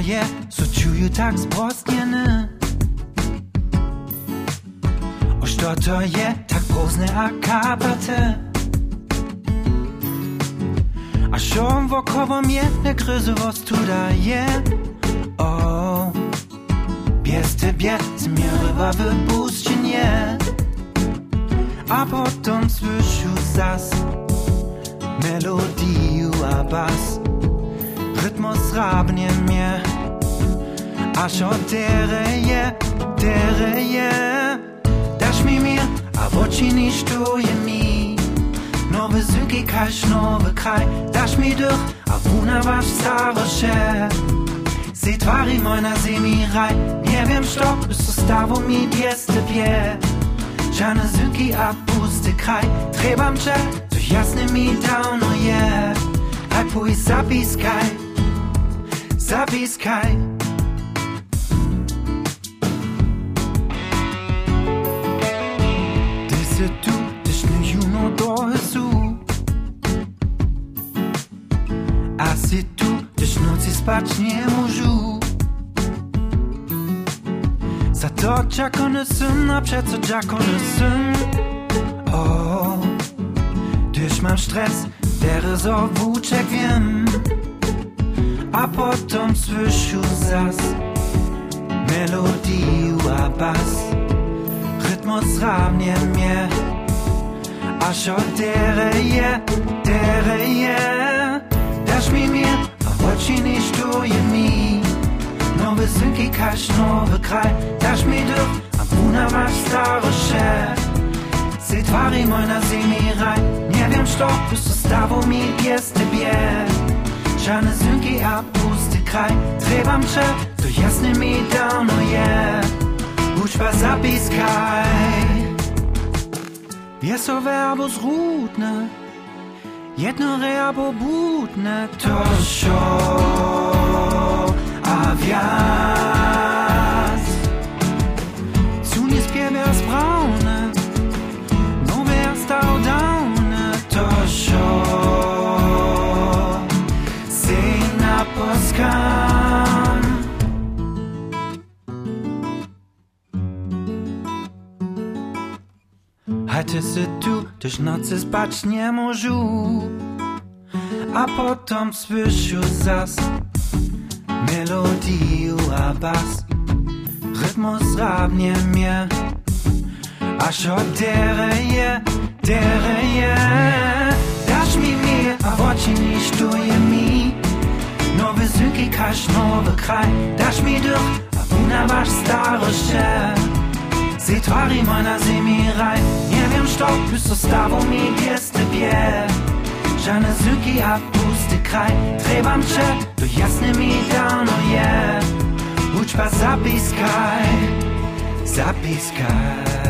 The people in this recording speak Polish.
moje Soczuję tak spłaskane Oż to to je tak pozne akapate A szum wokoło mnie na gryzowost tu daje O Pies tebie zmierywa wypuszczenie A potem słyszysz zas Melodię, a bas. Rytmus rabnie mnie. A šo tere je, tere je. Daš mi mir, a w oczy nie stuje mi. Nowy zyki kaś, nowy kraj. Daš mi durch, a wuna wasz stare się. Se tvari moina mi raj. Nie wiem, što, zostało mi bieste pie. Żane zyki, a pusty kraj. Trebam cię, to jasny mi dawno je. Aj pój zapiskaj, zapiskaj. Ty se tu, tyś nie juno do Jesu. A si tu, tyś nocy spać nie możu. Za to czakony syn, a przeco czakony syn. O, tyś mam stres, der so włóczek wiem. a potom słyšu zas melodiju a bas Rhythmus ramnie mnie aż o dereje dereje Dasz mi mir a oči niż tuje mi Nowe synki kaś nowy kraj Dasz mi duch a puna masz stare szef Se tvari mojna zimi raj Nie wiem što, po stavu mi pjeste bie Czarnezyłki, a pusty kraj Trebam cze do jasny mi dawno je Uczba zapiskaj Jest o werbus rutne Jedno reabo butne To show Hatte se tu, też nocy spać nie możu A potem słyszu zas Melodiju a bas. Rytmus rabnie mnie. A šo dere je, nowy kraj Daš mi durch, a puna masz stare się Se tvari moina mi raj Nie wiem, što zostało mi pies tebie Żane zyki, a pusty kraj Trebam cię, to jasny mi dawno je Uczba zapiskaj, zapiskaj